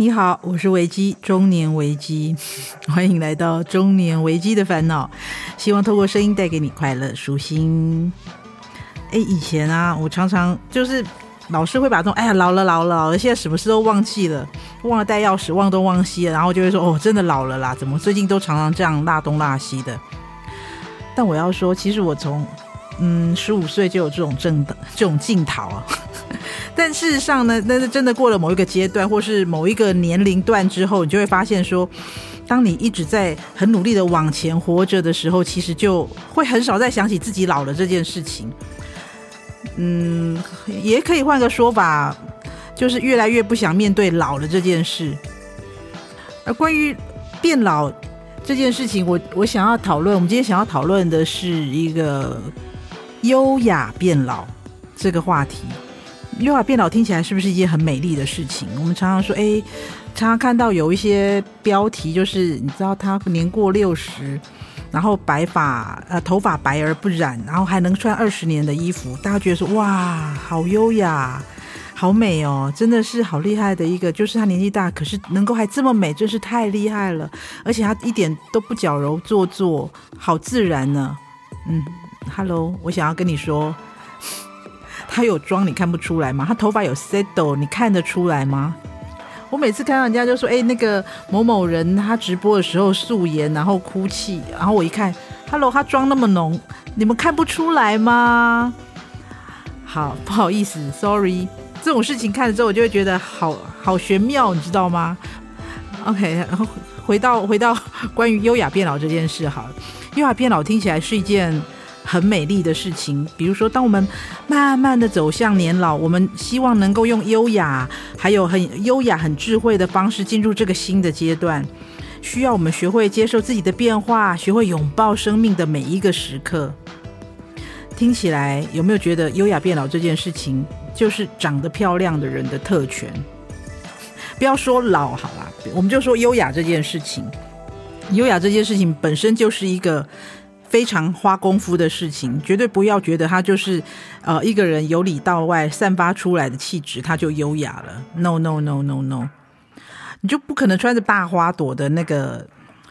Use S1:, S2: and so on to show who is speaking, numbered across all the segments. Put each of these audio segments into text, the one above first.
S1: 你好，我是维基中年维基，欢迎来到中年维基的烦恼。希望透过声音带给你快乐舒心。哎，以前啊，我常常就是老是会把这种哎呀老了老了老了，现在什么事都忘记了，忘了带钥匙，忘东忘西了，然后就会说哦，真的老了啦，怎么最近都常常这样落东落西的？但我要说，其实我从嗯十五岁就有这种症的这种镜头啊。但事实上呢，那是真的过了某一个阶段，或是某一个年龄段之后，你就会发现说，当你一直在很努力的往前活着的时候，其实就会很少再想起自己老了这件事情。嗯，也可以换个说法，就是越来越不想面对老了这件事。而关于变老这件事情，我我想要讨论，我们今天想要讨论的是一个优雅变老这个话题。优雅变老听起来是不是一件很美丽的事情？我们常常说，哎，常常看到有一些标题，就是你知道他年过六十，然后白发呃头发白而不染，然后还能穿二十年的衣服，大家觉得说哇，好优雅，好美哦，真的是好厉害的一个，就是他年纪大，可是能够还这么美，真是太厉害了，而且他一点都不矫揉做作，好自然呢。嗯，Hello，我想要跟你说。他有妆，你看不出来吗？他头发有 settle，你看得出来吗？我每次看到人家就说：“哎，那个某某人，他直播的时候素颜，然后哭泣。”然后我一看，Hello，他妆那么浓，你们看不出来吗？好，不好意思，Sorry，这种事情看了之后，我就会觉得好好玄妙，你知道吗？OK，然后回到回到关于优雅变老这件事，好，优雅变老听起来是一件。很美丽的事情，比如说，当我们慢慢的走向年老，我们希望能够用优雅，还有很优雅、很智慧的方式进入这个新的阶段。需要我们学会接受自己的变化，学会拥抱生命的每一个时刻。听起来有没有觉得优雅变老这件事情，就是长得漂亮的人的特权？不要说老好啦，我们就说优雅这件事情。优雅这件事情本身就是一个。非常花功夫的事情，绝对不要觉得他就是，呃，一个人由里到外散发出来的气质，他就优雅了。No no no no no，你就不可能穿着大花朵的那个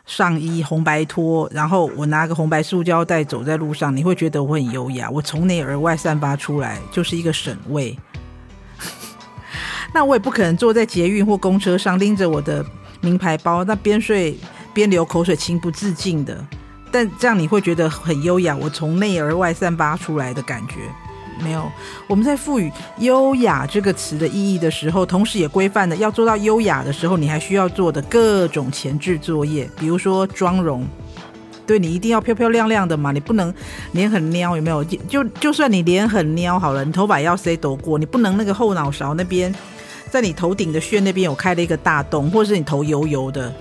S1: 上衣、红白拖，然后我拿个红白塑胶袋走在路上，你会觉得我很优雅。我从内而外散发出来就是一个省味。那我也不可能坐在捷运或公车上拎着我的名牌包，那边睡边流口水，情不自禁的。但这样你会觉得很优雅，我从内而外散发出来的感觉，没有。我们在赋予“优雅”这个词的意义的时候，同时也规范了要做到优雅的时候，你还需要做的各种前置作业，比如说妆容，对，你一定要漂漂亮亮的嘛，你不能脸很撩，有没有？就就算你脸很撩好了，你头发要塞抖过，你不能那个后脑勺那边，在你头顶的穴那边有开了一个大洞，或者是你头油油的，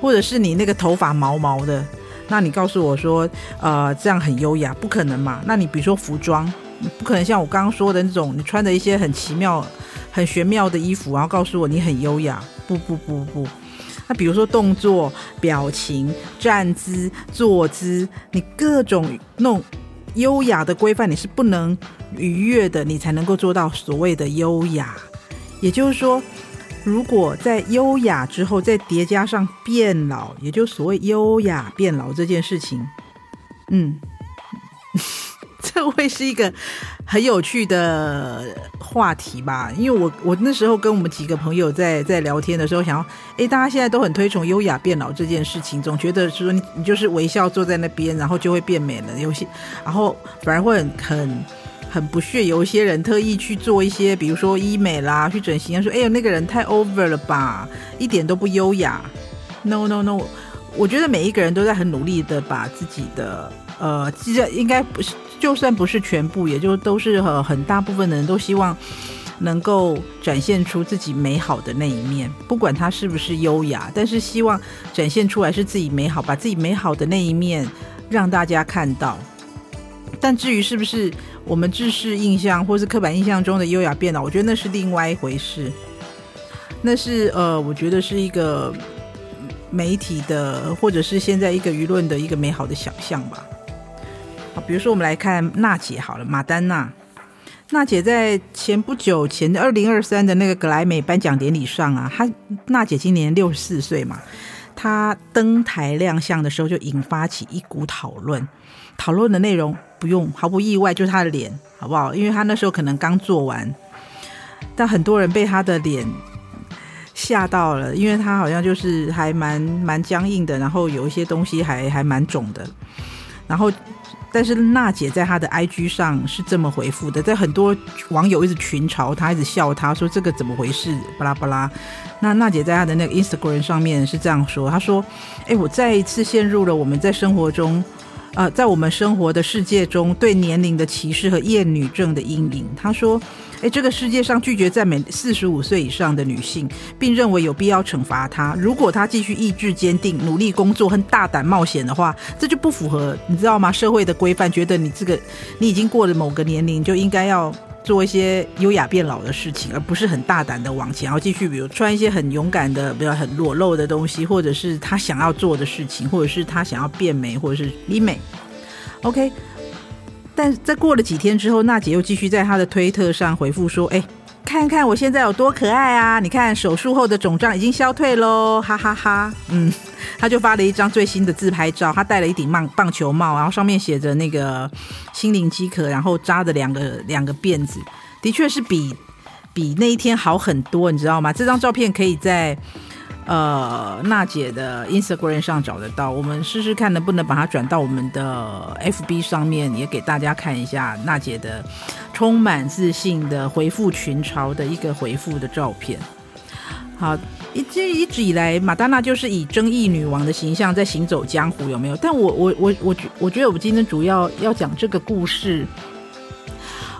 S1: 或者是你那个头发毛毛的。那你告诉我说，呃，这样很优雅，不可能嘛？那你比如说服装，不可能像我刚刚说的那种，你穿的一些很奇妙、很玄妙的衣服，然后告诉我你很优雅，不不不不。那比如说动作、表情、站姿、坐姿，你各种那种优雅的规范，你是不能逾越的，你才能够做到所谓的优雅。也就是说。如果在优雅之后再叠加上变老，也就所谓优雅变老这件事情，嗯，这会是一个很有趣的话题吧？因为我我那时候跟我们几个朋友在在聊天的时候，想要，诶，大家现在都很推崇优雅变老这件事情，总觉得说你你就是微笑坐在那边，然后就会变美了，有些，然后反而会很很。很不屑，有一些人特意去做一些，比如说医美啦，去整形，说：“哎呦，那个人太 over 了吧，一点都不优雅。” No no no，我觉得每一个人都在很努力的把自己的，呃，其实应该不是，就算不是全部，也就都是很很大部分的人都希望能够展现出自己美好的那一面，不管他是不是优雅，但是希望展现出来是自己美好，把自己美好的那一面让大家看到。但至于是不是我们制式印象或是刻板印象中的优雅变老，我觉得那是另外一回事。那是呃，我觉得是一个媒体的，或者是现在一个舆论的一个美好的想象吧。好，比如说我们来看娜姐好了，马丹娜。娜姐在前不久前的二零二三的那个格莱美颁奖典礼上啊，她娜姐今年六十四岁嘛，她登台亮相的时候就引发起一股讨论，讨论的内容不用毫不意外就是她的脸，好不好？因为她那时候可能刚做完，但很多人被她的脸吓到了，因为她好像就是还蛮蛮僵硬的，然后有一些东西还还蛮肿的，然后。但是娜姐在她的 IG 上是这么回复的，在很多网友一直群嘲她，一直笑她说这个怎么回事，巴拉巴拉。那娜姐在她的那个 Instagram 上面是这样说，她说：“哎，我再一次陷入了我们在生活中。”呃，在我们生活的世界中，对年龄的歧视和厌女症的阴影。他说：“诶，这个世界上拒绝赞美四十五岁以上的女性，并认为有必要惩罚她。如果她继续意志坚定、努力工作和大胆冒险的话，这就不符合你知道吗？社会的规范，觉得你这个你已经过了某个年龄，就应该要。”做一些优雅变老的事情，而不是很大胆的往前，然后继续，比如穿一些很勇敢的、比较很裸露的东西，或者是他想要做的事情，或者是他想要变美，或者是医美。OK，但在过了几天之后，娜姐又继续在她的推特上回复说：“哎。”看看我现在有多可爱啊！你看手术后的肿胀已经消退喽，哈哈哈。嗯，他就发了一张最新的自拍照，他戴了一顶棒棒球帽，然后上面写着那个心灵饥渴，然后扎着两个两个辫子，的确是比比那一天好很多，你知道吗？这张照片可以在。呃，娜姐的 Instagram 上找得到，我们试试看能不能把它转到我们的 FB 上面，也给大家看一下娜姐的充满自信的回复群嘲的一个回复的照片。好，一直一直以来，马丹娜就是以争议女王的形象在行走江湖，有没有？但我我我我觉我觉得我们今天主要要讲这个故事，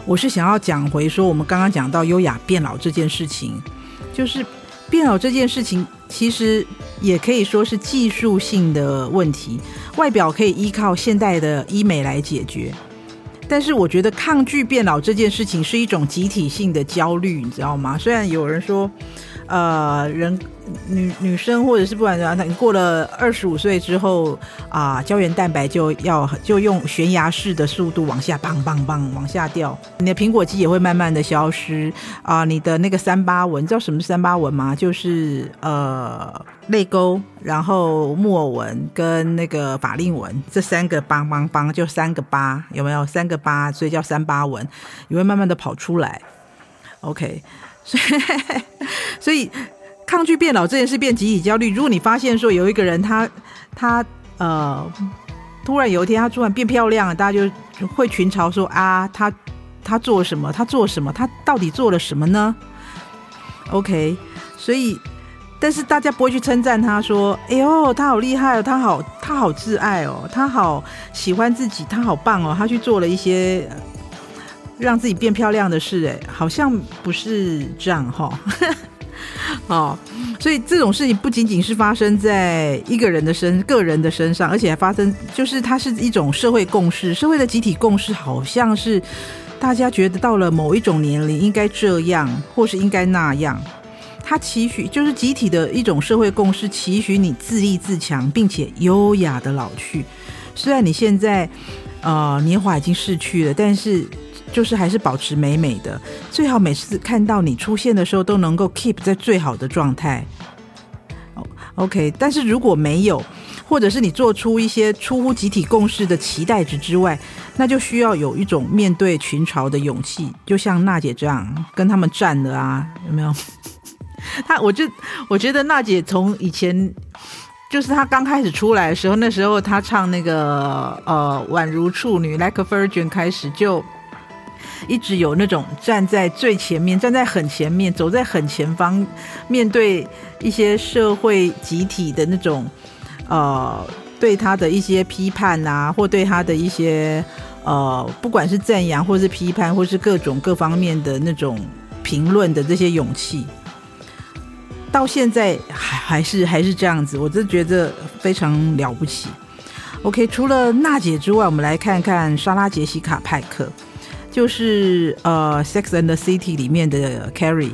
S1: 我是想要讲回说我们刚刚讲到优雅变老这件事情，就是。变老这件事情，其实也可以说是技术性的问题，外表可以依靠现代的医美来解决。但是，我觉得抗拒变老这件事情是一种集体性的焦虑，你知道吗？虽然有人说，呃，人。女女生或者是不管怎样，你过了二十五岁之后啊，胶原蛋白就要就用悬崖式的速度往下，棒棒棒往下掉，你的苹果肌也会慢慢的消失啊，你的那个三八纹，你知道什么三八纹吗？就是呃泪沟，然后木偶纹跟那个法令纹这三个邦邦邦，就三个疤，有没有三个疤？所以叫三八纹，也会慢慢的跑出来。OK，所以所以。抗拒变老这件事变集体焦虑。如果你发现说有一个人他他呃突然有一天他突然变漂亮了，大家就会群嘲说啊，他他做什么？他做什么？他到底做了什么呢？OK，所以但是大家不会去称赞他说，哎呦，他好厉害哦，他好他好自爱哦，他好喜欢自己，他好棒哦，他去做了一些让自己变漂亮的事，哎，好像不是这样哈。哦，所以这种事情不仅仅是发生在一个人的身、个人的身上，而且还发生，就是它是一种社会共识，社会的集体共识，好像是大家觉得到了某一种年龄应该这样，或是应该那样。它期许就是集体的一种社会共识，期许你自立自强，并且优雅的老去。虽然你现在呃年华已经逝去了，但是。就是还是保持美美的，最好每次看到你出现的时候都能够 keep 在最好的状态。OK，但是如果没有，或者是你做出一些出乎集体共识的期待值之外，那就需要有一种面对群嘲的勇气，就像娜姐这样跟他们战了啊，有没有？她，我就我觉得娜姐从以前就是她刚开始出来的时候，那时候她唱那个呃宛如处女 Like a Virgin 开始就。一直有那种站在最前面、站在很前面、走在很前方，面对一些社会集体的那种，呃，对他的一些批判啊，或对他的一些呃，不管是赞扬，或是批判，或是各种各方面的那种评论的这些勇气，到现在还还是还是这样子，我真觉得非常了不起。OK，除了娜姐之外，我们来看看莎拉杰西卡派克。就是呃，《Sex and the City》里面的 Carrie，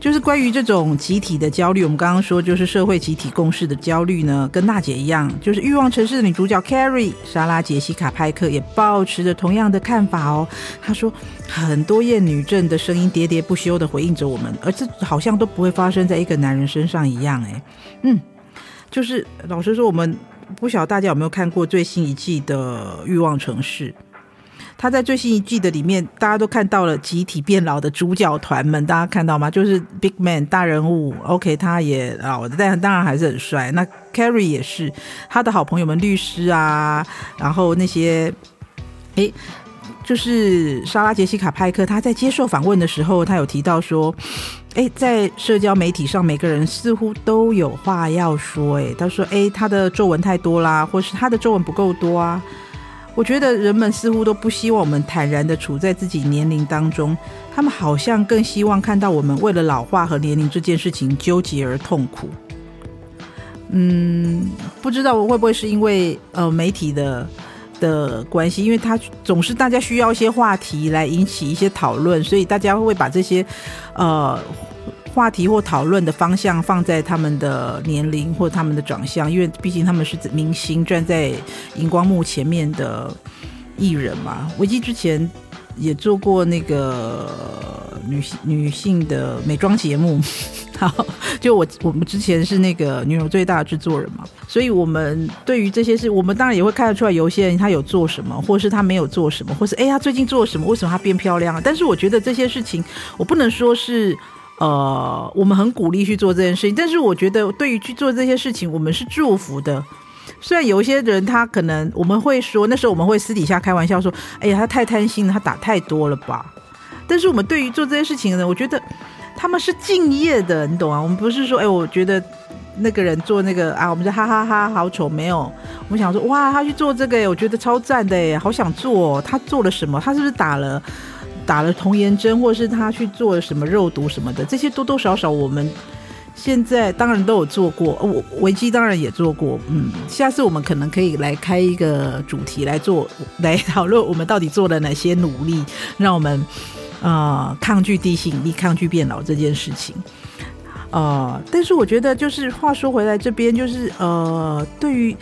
S1: 就是关于这种集体的焦虑，我们刚刚说就是社会集体共识的焦虑呢，跟娜姐一样，就是《欲望城市》的女主角 Carrie 莎拉杰西卡派克也抱持着同样的看法哦。她说，很多厌女症的声音喋喋不休的回应着我们，而这好像都不会发生在一个男人身上一样。哎，嗯，就是老实说，我们不晓得大家有没有看过最新一季的《欲望城市》。他在最新一季的里面，大家都看到了集体变老的主角团们，大家看到吗？就是 Big Man 大人物，OK，他也老，但当然还是很帅。那 Carrie 也是他的好朋友们，律师啊，然后那些，诶，就是莎拉杰西卡派克，他在接受访问的时候，他有提到说，诶，在社交媒体上，每个人似乎都有话要说，诶，他说，诶，他的皱纹太多啦，或是他的皱纹不够多啊。我觉得人们似乎都不希望我们坦然地处在自己年龄当中，他们好像更希望看到我们为了老化和年龄这件事情纠结而痛苦。嗯，不知道会不会是因为呃媒体的的关系，因为他总是大家需要一些话题来引起一些讨论，所以大家会把这些呃。话题或讨论的方向放在他们的年龄或他们的长相，因为毕竟他们是明星，站在荧光幕前面的艺人嘛。维基之前也做过那个女性女性的美妆节目，好，就我我们之前是那个女友最大的制作人嘛，所以我们对于这些事，我们当然也会看得出来，有些人他有做什么，或是他没有做什么，或是哎，他最近做什么，为什么他变漂亮了？但是我觉得这些事情，我不能说是。呃，我们很鼓励去做这件事情，但是我觉得对于去做这些事情，我们是祝福的。虽然有一些人他可能我们会说，那时候我们会私底下开玩笑说：“哎呀，他太贪心了，他打太多了吧？”但是我们对于做这件事情的人，我觉得他们是敬业的，你懂啊？我们不是说：“哎，我觉得那个人做那个啊，我们就哈哈哈，好丑。”没有，我们想说：“哇，他去做这个，我觉得超赞的，哎，好想做。他做了什么？他是不是打了？”打了童颜针，或是他去做了什么肉毒什么的，这些多多少少我们现在当然都有做过，我维基当然也做过。嗯，下次我们可能可以来开一个主题来做，来讨论我们到底做了哪些努力，让我们啊、呃、抗拒地心引力、抗拒变老这件事情。呃，但是我觉得就是话说回来，这边就是呃，对于。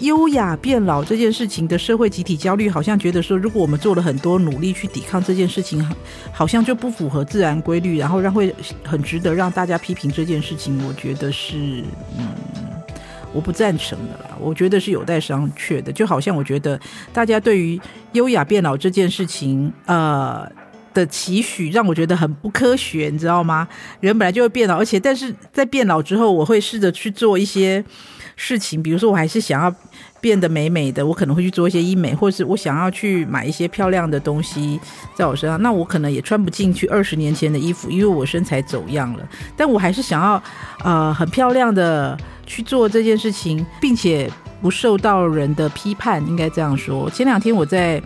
S1: 优雅变老这件事情的社会集体焦虑，好像觉得说，如果我们做了很多努力去抵抗这件事情，好像就不符合自然规律，然后让会很值得让大家批评这件事情。我觉得是，嗯，我不赞成的啦。我觉得是有待商榷的。就好像我觉得大家对于优雅变老这件事情，呃的期许，让我觉得很不科学，你知道吗？人本来就会变老，而且但是在变老之后，我会试着去做一些。事情，比如说我还是想要变得美美的，我可能会去做一些医美，或者是我想要去买一些漂亮的东西在我身上，那我可能也穿不进去二十年前的衣服，因为我身材走样了。但我还是想要，呃，很漂亮的去做这件事情，并且不受到人的批判，应该这样说。前两天我在。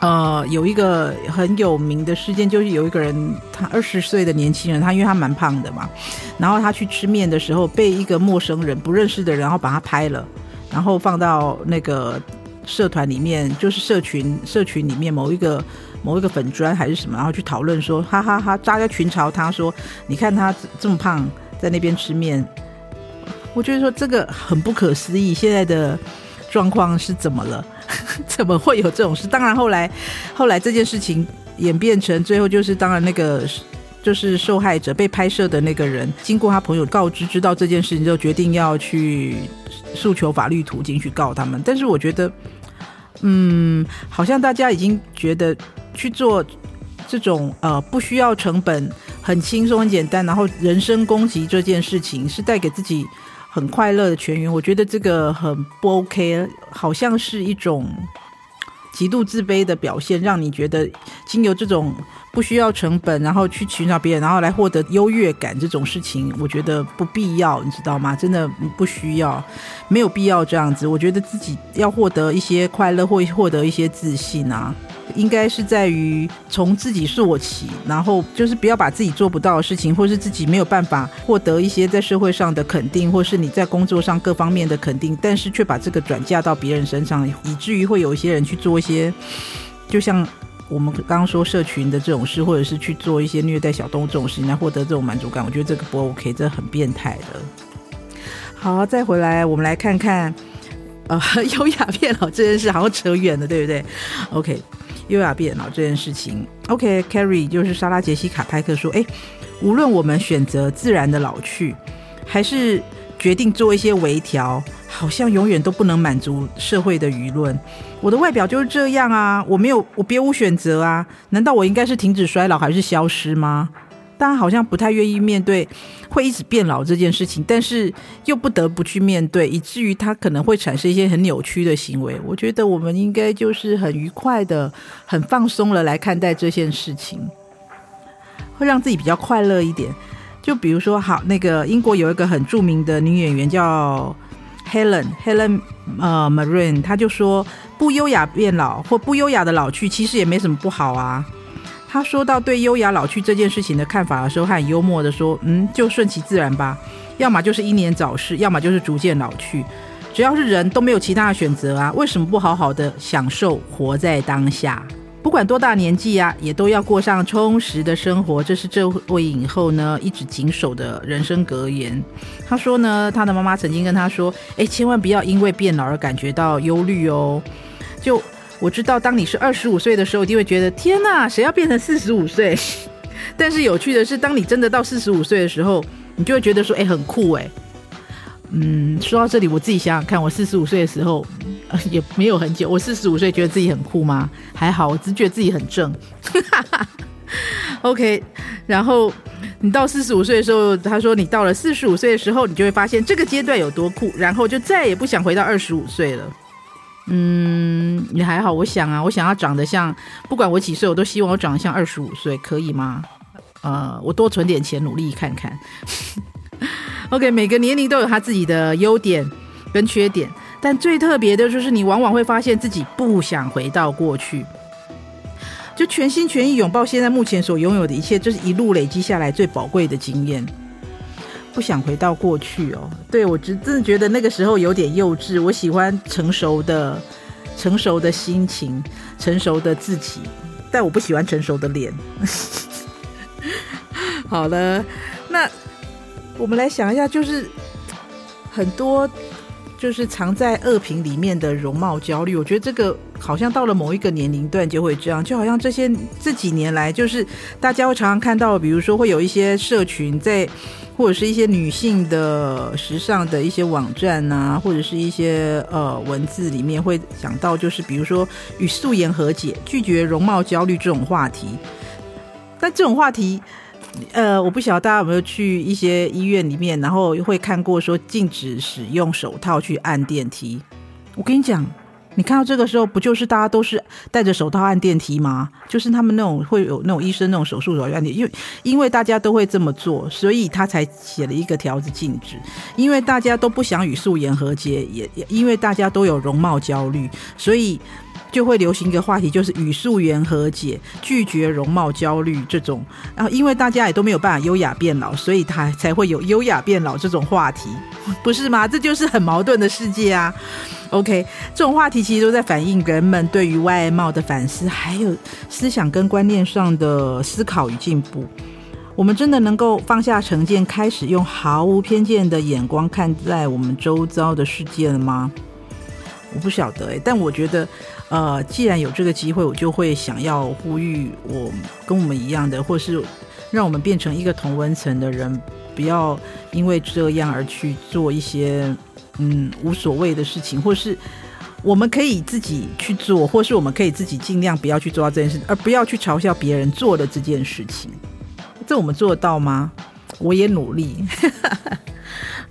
S1: 呃，有一个很有名的事件，就是有一个人，他二十岁的年轻人，他因为他蛮胖的嘛，然后他去吃面的时候，被一个陌生人不认识的人，然后把他拍了，然后放到那个社团里面，就是社群社群里面某一个某一个粉砖还是什么，然后去讨论说，哈哈哈，大家群嘲他说，你看他这么胖，在那边吃面，我觉得说这个很不可思议，现在的状况是怎么了？怎么会有这种事？当然，后来，后来这件事情演变成最后就是，当然那个就是受害者被拍摄的那个人，经过他朋友告知，知道这件事情，就决定要去诉求法律途径去告他们。但是我觉得，嗯，好像大家已经觉得去做这种呃不需要成本、很轻松、很简单，然后人身攻击这件事情是带给自己。很快乐的全员，我觉得这个很不 OK，好像是一种极度自卑的表现，让你觉得经由这种不需要成本，然后去寻找别人，然后来获得优越感这种事情，我觉得不必要，你知道吗？真的不需要，没有必要这样子。我觉得自己要获得一些快乐，或获得一些自信啊。应该是在于从自己做起，然后就是不要把自己做不到的事情，或是自己没有办法获得一些在社会上的肯定，或是你在工作上各方面的肯定，但是却把这个转嫁到别人身上，以至于会有一些人去做一些，就像我们刚刚说社群的这种事，或者是去做一些虐待小动物这种事情来获得这种满足感，我觉得这个不 OK，这很变态的。好，再回来，我们来看看，呃，优雅变老这件事，好像扯远了，对不对？OK，优雅变老这件事情，OK，Carrie 就是莎拉杰西卡派克说，哎，无论我们选择自然的老去，还是决定做一些微调。好像永远都不能满足社会的舆论。我的外表就是这样啊，我没有，我别无选择啊。难道我应该是停止衰老，还是消失吗？大家好像不太愿意面对会一直变老这件事情，但是又不得不去面对，以至于他可能会产生一些很扭曲的行为。我觉得我们应该就是很愉快的、很放松了来看待这件事情，会让自己比较快乐一点。就比如说，好，那个英国有一个很著名的女演员叫。Helen Helen 呃 Mirren 他就说，不优雅变老或不优雅的老去，其实也没什么不好啊。他说到对优雅老去这件事情的看法的时候，他很幽默的说，嗯，就顺其自然吧，要么就是英年早逝，要么就是逐渐老去，只要是人都没有其他的选择啊，为什么不好好的享受活在当下？不管多大年纪啊，也都要过上充实的生活。这是这位影后呢一直谨守的人生格言。他说呢，他的妈妈曾经跟他说：“哎，千万不要因为变老而感觉到忧虑哦。”就我知道，当你是二十五岁的时候，一定会觉得天哪，谁要变成四十五岁？但是有趣的是，当你真的到四十五岁的时候，你就会觉得说：“哎，很酷哎。”嗯，说到这里，我自己想想看，我四十五岁的时候。也没有很久，我四十五岁觉得自己很酷吗？还好，我只觉得自己很正。OK，然后你到四十五岁的时候，他说你到了四十五岁的时候，你就会发现这个阶段有多酷，然后就再也不想回到二十五岁了。嗯，也还好，我想啊，我想要长得像，不管我几岁，我都希望我长得像二十五岁，可以吗？呃，我多存点钱，努力看看。OK，每个年龄都有他自己的优点跟缺点。但最特别的就是，你往往会发现自己不想回到过去，就全心全意拥抱现在目前所拥有的一切，这是一路累积下来最宝贵的经验。不想回到过去哦，对，我真真的觉得那个时候有点幼稚。我喜欢成熟的、成熟的心情、成熟的自己，但我不喜欢成熟的脸。好了，那我们来想一下，就是很多。就是藏在恶评里面的容貌焦虑，我觉得这个好像到了某一个年龄段就会这样，就好像这些这几年来，就是大家会常常看到，比如说会有一些社群在，或者是一些女性的时尚的一些网站啊，或者是一些呃文字里面会讲到，就是比如说与素颜和解，拒绝容貌焦虑这种话题，但这种话题。呃，我不晓得大家有没有去一些医院里面，然后会看过说禁止使用手套去按电梯。我跟你讲，你看到这个时候，不就是大家都是戴着手套按电梯吗？就是他们那种会有那种医生那种手术手按电梯，因为因为大家都会这么做，所以他才写了一个条子禁止。因为大家都不想与素颜和解，也也因为大家都有容貌焦虑，所以。就会流行一个话题，就是与素颜和解，拒绝容貌焦虑这种。然后，因为大家也都没有办法优雅变老，所以他才会有优雅变老这种话题，不是吗？这就是很矛盾的世界啊。OK，这种话题其实都在反映人们对于外貌的反思，还有思想跟观念上的思考与进步。我们真的能够放下成见，开始用毫无偏见的眼光看待我们周遭的世界了吗？我不晓得诶，但我觉得。呃，既然有这个机会，我就会想要呼吁我跟我们一样的，或是让我们变成一个同温层的人，不要因为这样而去做一些嗯无所谓的事情，或是我们可以自己去做，或是我们可以自己尽量不要去做到这件事，而不要去嘲笑别人做的这件事情。这我们做得到吗？我也努力。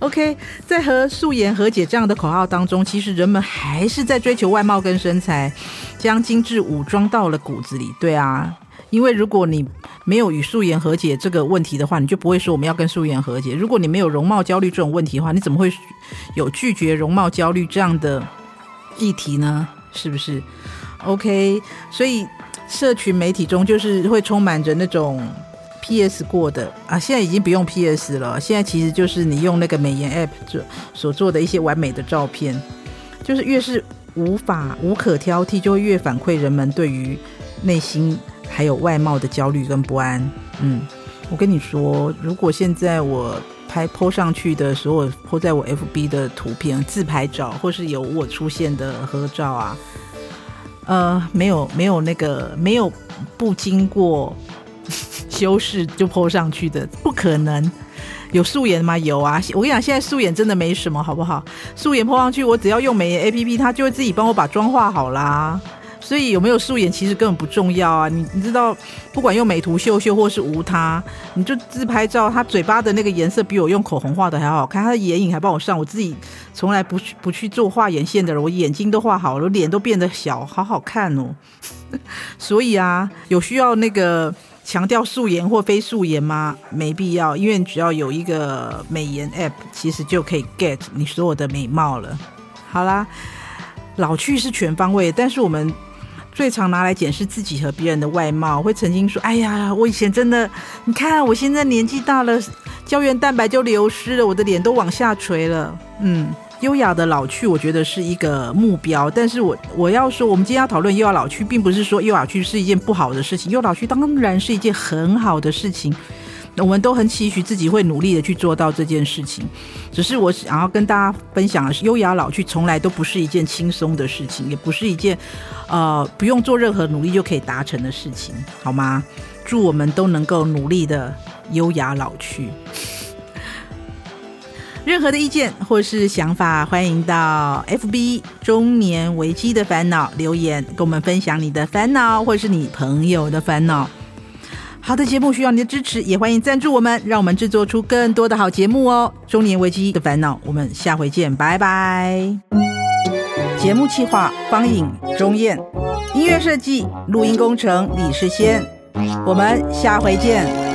S1: OK，在和素颜和解这样的口号当中，其实人们还是在追求外貌跟身材，将精致武装到了骨子里。对啊，因为如果你没有与素颜和解这个问题的话，你就不会说我们要跟素颜和解。如果你没有容貌焦虑这种问题的话，你怎么会有拒绝容貌焦虑这样的议题呢？是不是？OK，所以社群媒体中就是会充满着那种。P.S. 过的啊，现在已经不用 P.S. 了。现在其实就是你用那个美颜 App 做所做的一些完美的照片，就是越是无法无可挑剔，就会越反馈人们对于内心还有外貌的焦虑跟不安。嗯，我跟你说，如果现在我拍 po 上去的所有 po 在我 FB 的图片、自拍照，或是有我出现的合照啊，呃，没有没有那个没有不经过修饰就泼上去的，不可能。有素颜吗？有啊！我跟你讲，现在素颜真的没什么，好不好？素颜泼上去，我只要用美颜 APP，它就会自己帮我把妆化好啦。所以有没有素颜其实根本不重要啊！你你知道，不管用美图秀秀或是无他，你就自拍照，他嘴巴的那个颜色比我用口红画的还好看，他的眼影还帮我上。我自己从来不去不去做画眼线的人，我眼睛都画好了，脸都变得小，好好看哦。所以啊，有需要那个。强调素颜或非素颜吗？没必要，因为只要有一个美颜 App，其实就可以 get 你所有的美貌了。好啦，老去是全方位，但是我们最常拿来检视自己和别人的外貌，会曾经说：“哎呀，我以前真的，你看我现在年纪大了，胶原蛋白就流失了，我的脸都往下垂了。”嗯。优雅的老去，我觉得是一个目标。但是我我要说，我们今天要讨论优雅老去，并不是说优雅老去是一件不好的事情。优雅老去当然是一件很好的事情，我们都很期许自己会努力的去做到这件事情。只是我想要跟大家分享的是，优雅老去从来都不是一件轻松的事情，也不是一件呃不用做任何努力就可以达成的事情，好吗？祝我们都能够努力的优雅老去。任何的意见或是想法，欢迎到 FB 中年危机的烦恼留言，跟我们分享你的烦恼或是你朋友的烦恼。好的节目需要你的支持，也欢迎赞助我们，让我们制作出更多的好节目哦。中年危机的烦恼，我们下回见，拜拜。节目企划方颖、钟燕，音乐设计、录音工程李世先，我们下回见。